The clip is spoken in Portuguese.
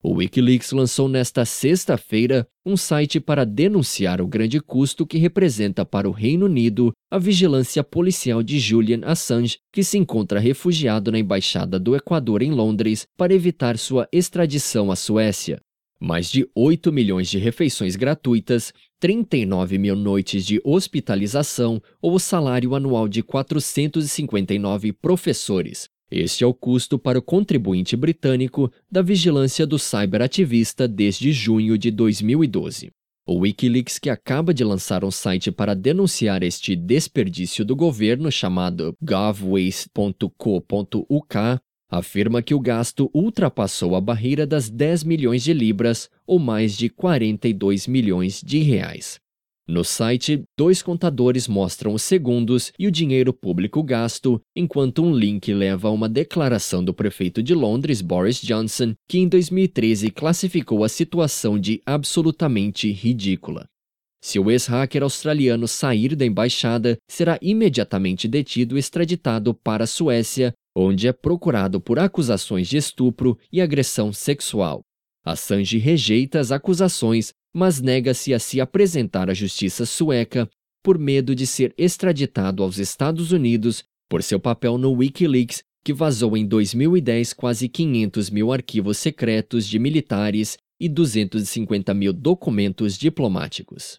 O Wikileaks lançou nesta sexta-feira um site para denunciar o grande custo que representa para o Reino Unido a vigilância policial de Julian Assange, que se encontra refugiado na Embaixada do Equador em Londres para evitar sua extradição à Suécia. Mais de 8 milhões de refeições gratuitas, 39 mil noites de hospitalização ou o salário anual de 459 professores, este é o custo para o contribuinte britânico da vigilância do cyberativista desde junho de 2012. O Wikileaks, que acaba de lançar um site para denunciar este desperdício do governo chamado govwaste.co.uk, afirma que o gasto ultrapassou a barreira das 10 milhões de libras, ou mais de 42 milhões de reais. No site, dois contadores mostram os segundos e o dinheiro público gasto, enquanto um link leva a uma declaração do prefeito de Londres, Boris Johnson, que em 2013 classificou a situação de absolutamente ridícula. Se o ex-hacker australiano sair da embaixada, será imediatamente detido e extraditado para a Suécia, onde é procurado por acusações de estupro e agressão sexual. Assange rejeita as acusações mas nega-se a se apresentar à justiça sueca por medo de ser extraditado aos Estados Unidos por seu papel no Wikileaks, que vazou em 2010 quase 500 mil arquivos secretos de militares e 250 mil documentos diplomáticos.